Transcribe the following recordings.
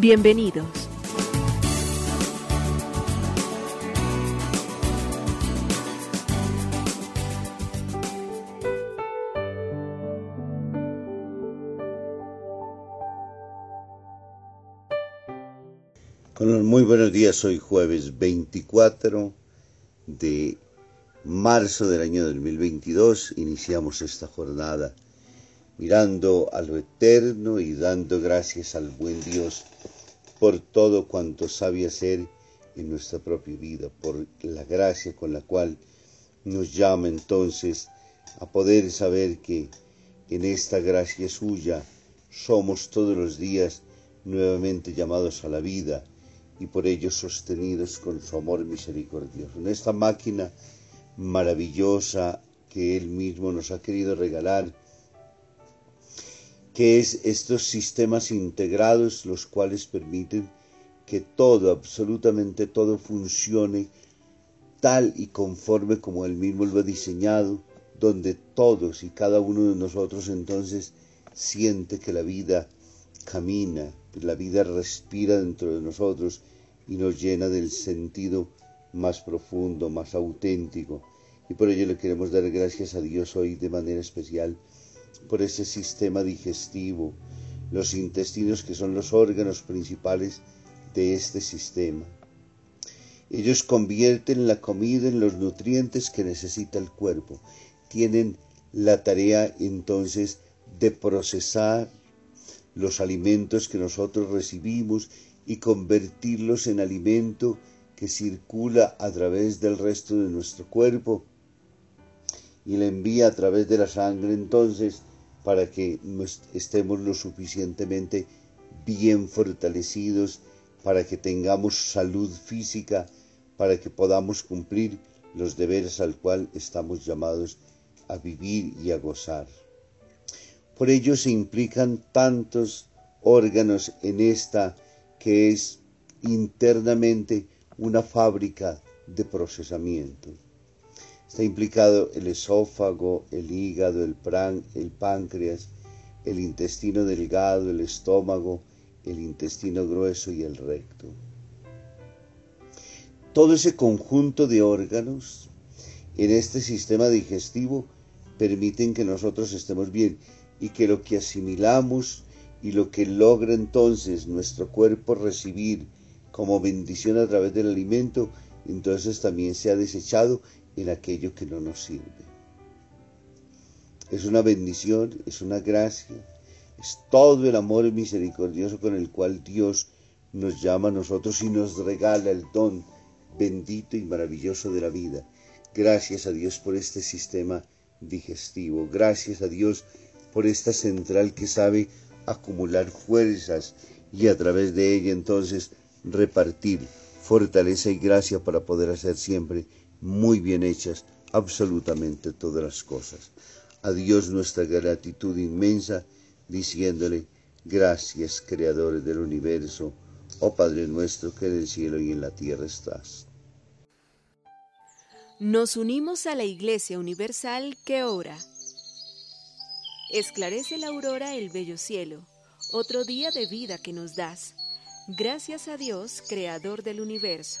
Bienvenidos. Con muy buenos días, hoy jueves 24 de marzo del año 2022 iniciamos esta jornada mirando a lo eterno y dando gracias al buen Dios por todo cuanto sabe hacer en nuestra propia vida, por la gracia con la cual nos llama entonces a poder saber que en esta gracia suya somos todos los días nuevamente llamados a la vida y por ello sostenidos con su amor misericordioso. En esta máquina maravillosa que Él mismo nos ha querido regalar, que es estos sistemas integrados los cuales permiten que todo, absolutamente todo funcione tal y conforme como Él mismo lo ha diseñado, donde todos y cada uno de nosotros entonces siente que la vida camina, la vida respira dentro de nosotros y nos llena del sentido más profundo, más auténtico. Y por ello le queremos dar gracias a Dios hoy de manera especial por ese sistema digestivo, los intestinos que son los órganos principales de este sistema. Ellos convierten la comida en los nutrientes que necesita el cuerpo. Tienen la tarea entonces de procesar los alimentos que nosotros recibimos y convertirlos en alimento que circula a través del resto de nuestro cuerpo y le envía a través de la sangre entonces para que estemos lo suficientemente bien fortalecidos, para que tengamos salud física, para que podamos cumplir los deberes al cual estamos llamados a vivir y a gozar. Por ello se implican tantos órganos en esta que es internamente una fábrica de procesamiento. Está implicado el esófago, el hígado, el, el páncreas, el intestino delgado, el estómago, el intestino grueso y el recto. Todo ese conjunto de órganos en este sistema digestivo permiten que nosotros estemos bien y que lo que asimilamos y lo que logra entonces nuestro cuerpo recibir como bendición a través del alimento, entonces también se ha desechado en aquello que no nos sirve. Es una bendición, es una gracia, es todo el amor misericordioso con el cual Dios nos llama a nosotros y nos regala el don bendito y maravilloso de la vida. Gracias a Dios por este sistema digestivo, gracias a Dios por esta central que sabe acumular fuerzas y a través de ella entonces repartir fortaleza y gracia para poder hacer siempre muy bien hechas absolutamente todas las cosas. A Dios nuestra gratitud inmensa, diciéndole, gracias Creador del universo, oh Padre nuestro que en el cielo y en la tierra estás. Nos unimos a la Iglesia Universal que ora. Esclarece la aurora el bello cielo, otro día de vida que nos das. Gracias a Dios, Creador del universo,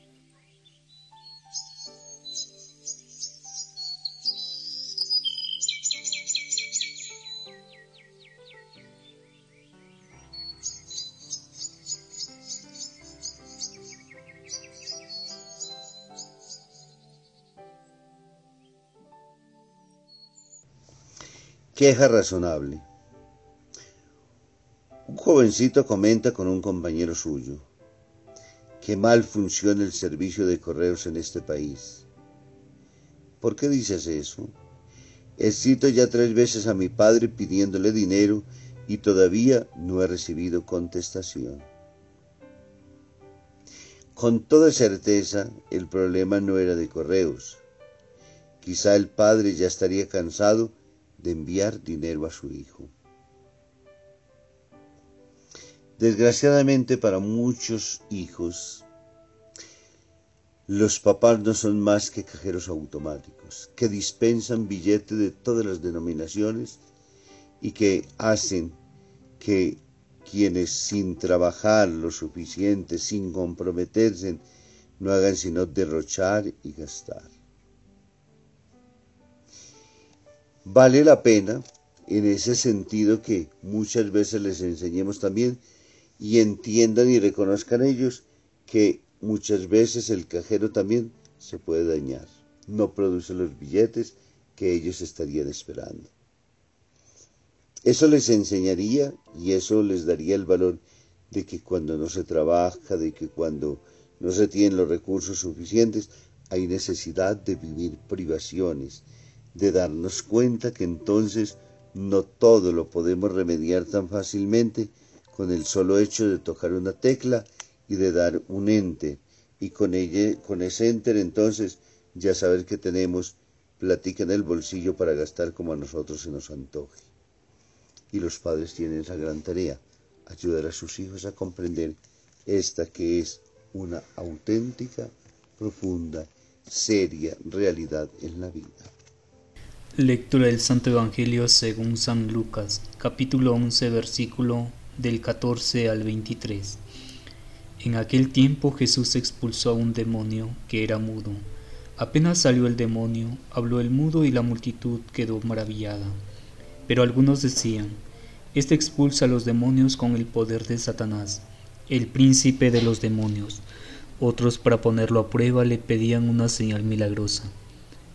Queja razonable. Un jovencito comenta con un compañero suyo que mal funciona el servicio de correos en este país. ¿Por qué dices eso? Escrito ya tres veces a mi padre pidiéndole dinero y todavía no he recibido contestación. Con toda certeza el problema no era de correos. Quizá el padre ya estaría cansado de enviar dinero a su hijo. Desgraciadamente para muchos hijos, los papás no son más que cajeros automáticos, que dispensan billetes de todas las denominaciones y que hacen que quienes sin trabajar lo suficiente, sin comprometerse, no hagan sino derrochar y gastar. Vale la pena en ese sentido que muchas veces les enseñemos también y entiendan y reconozcan ellos que muchas veces el cajero también se puede dañar. No produce los billetes que ellos estarían esperando. Eso les enseñaría y eso les daría el valor de que cuando no se trabaja, de que cuando no se tienen los recursos suficientes, hay necesidad de vivir privaciones, de darnos cuenta que entonces no todo lo podemos remediar tan fácilmente con el solo hecho de tocar una tecla y de dar un enter. Y con, ella, con ese enter entonces ya saber que tenemos platica en el bolsillo para gastar como a nosotros se nos antoje. Y los padres tienen esa gran tarea, ayudar a sus hijos a comprender esta que es una auténtica, profunda, seria realidad en la vida. Lectura del Santo Evangelio según San Lucas, capítulo 11, versículo del 14 al 23. En aquel tiempo Jesús expulsó a un demonio que era mudo. Apenas salió el demonio, habló el mudo y la multitud quedó maravillada. Pero algunos decían, Este expulsa a los demonios con el poder de Satanás, el príncipe de los demonios. Otros para ponerlo a prueba le pedían una señal milagrosa.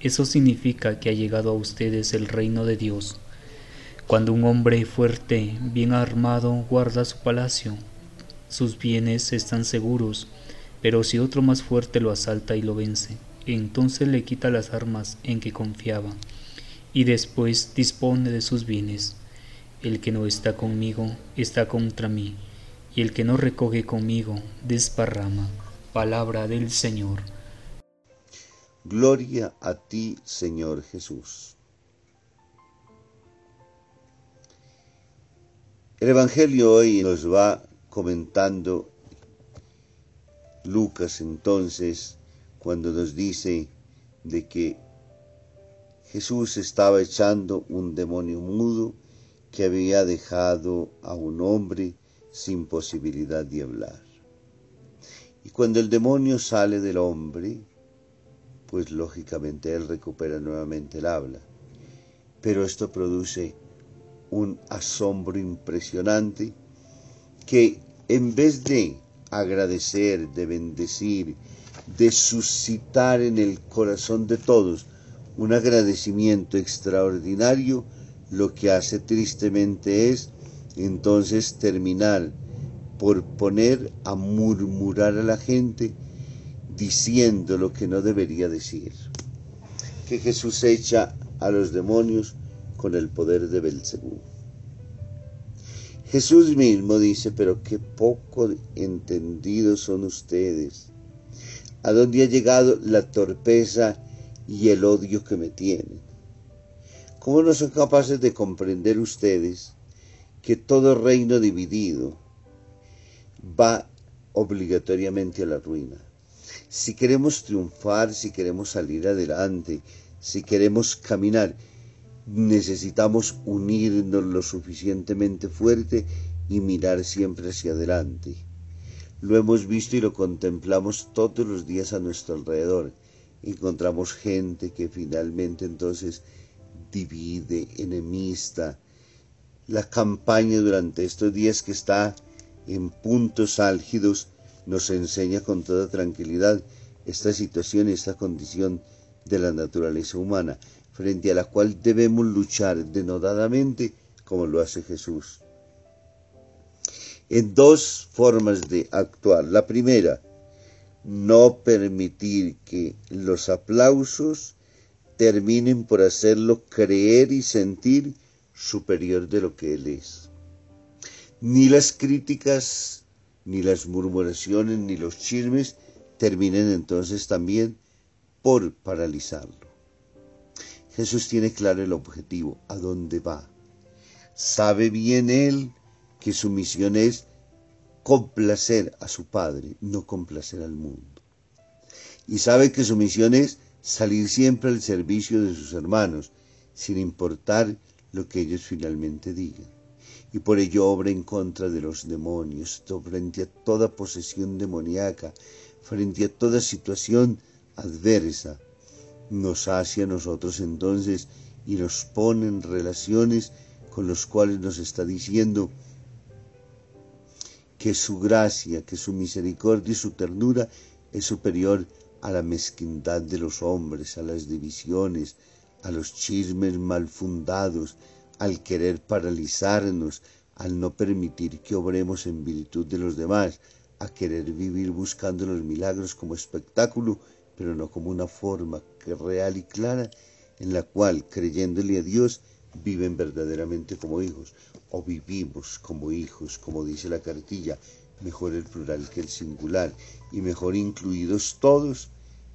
eso significa que ha llegado a ustedes el reino de Dios. Cuando un hombre fuerte, bien armado, guarda su palacio, sus bienes están seguros, pero si otro más fuerte lo asalta y lo vence, entonces le quita las armas en que confiaba, y después dispone de sus bienes. El que no está conmigo está contra mí, y el que no recoge conmigo desparrama. Palabra del Señor. Gloria a ti, Señor Jesús. El Evangelio hoy nos va comentando Lucas entonces cuando nos dice de que Jesús estaba echando un demonio mudo que había dejado a un hombre sin posibilidad de hablar. Y cuando el demonio sale del hombre, pues lógicamente él recupera nuevamente el habla. Pero esto produce un asombro impresionante que en vez de agradecer, de bendecir, de suscitar en el corazón de todos un agradecimiento extraordinario, lo que hace tristemente es entonces terminar por poner a murmurar a la gente diciendo lo que no debería decir. Que Jesús echa a los demonios con el poder de Belcebú. Jesús mismo dice, pero qué poco entendidos son ustedes. ¿A dónde ha llegado la torpeza y el odio que me tienen? ¿Cómo no son capaces de comprender ustedes que todo reino dividido va obligatoriamente a la ruina? Si queremos triunfar, si queremos salir adelante, si queremos caminar, necesitamos unirnos lo suficientemente fuerte y mirar siempre hacia adelante. Lo hemos visto y lo contemplamos todos los días a nuestro alrededor. Encontramos gente que finalmente entonces divide, enemista. La campaña durante estos días que está en puntos álgidos nos enseña con toda tranquilidad esta situación, esta condición de la naturaleza humana frente a la cual debemos luchar denodadamente como lo hace Jesús. En dos formas de actuar. La primera, no permitir que los aplausos terminen por hacerlo creer y sentir superior de lo que Él es. Ni las críticas, ni las murmuraciones, ni los chismes terminen entonces también por paralizarlo. Jesús tiene claro el objetivo, a dónde va. Sabe bien él que su misión es complacer a su Padre, no complacer al mundo. Y sabe que su misión es salir siempre al servicio de sus hermanos, sin importar lo que ellos finalmente digan. Y por ello obra en contra de los demonios, frente a toda posesión demoníaca, frente a toda situación adversa, nos hace a nosotros entonces y nos pone en relaciones con los cuales nos está diciendo que su gracia, que su misericordia y su ternura es superior a la mezquindad de los hombres, a las divisiones, a los chismes mal fundados, al querer paralizarnos, al no permitir que obremos en virtud de los demás, a querer vivir buscando los milagros como espectáculo pero no como una forma real y clara en la cual, creyéndole a Dios, viven verdaderamente como hijos, o vivimos como hijos, como dice la cartilla, mejor el plural que el singular, y mejor incluidos todos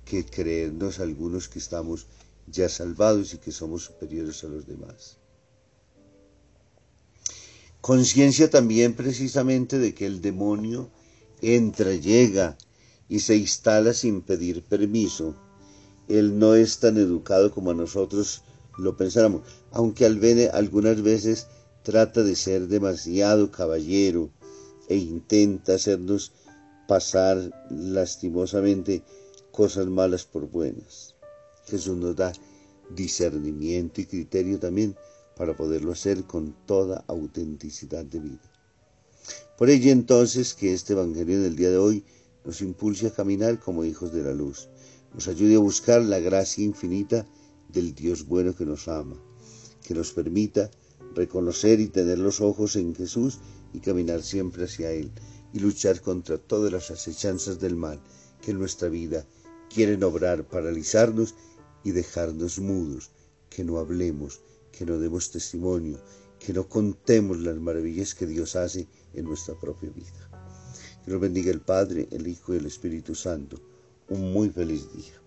que creernos algunos que estamos ya salvados y que somos superiores a los demás. Conciencia también precisamente de que el demonio entra, llega, y se instala sin pedir permiso. Él no es tan educado como nosotros lo pensáramos, aunque algunas veces trata de ser demasiado caballero e intenta hacernos pasar lastimosamente cosas malas por buenas. Jesús nos da discernimiento y criterio también para poderlo hacer con toda autenticidad de vida. Por ello entonces que este Evangelio del día de hoy nos impulse a caminar como hijos de la luz, nos ayude a buscar la gracia infinita del Dios bueno que nos ama, que nos permita reconocer y tener los ojos en Jesús y caminar siempre hacia Él y luchar contra todas las acechanzas del mal que en nuestra vida quieren obrar, paralizarnos y dejarnos mudos, que no hablemos, que no demos testimonio, que no contemos las maravillas que Dios hace en nuestra propia vida. Que nos bendiga el Padre, el Hijo y el Espíritu Santo. Un muy feliz día.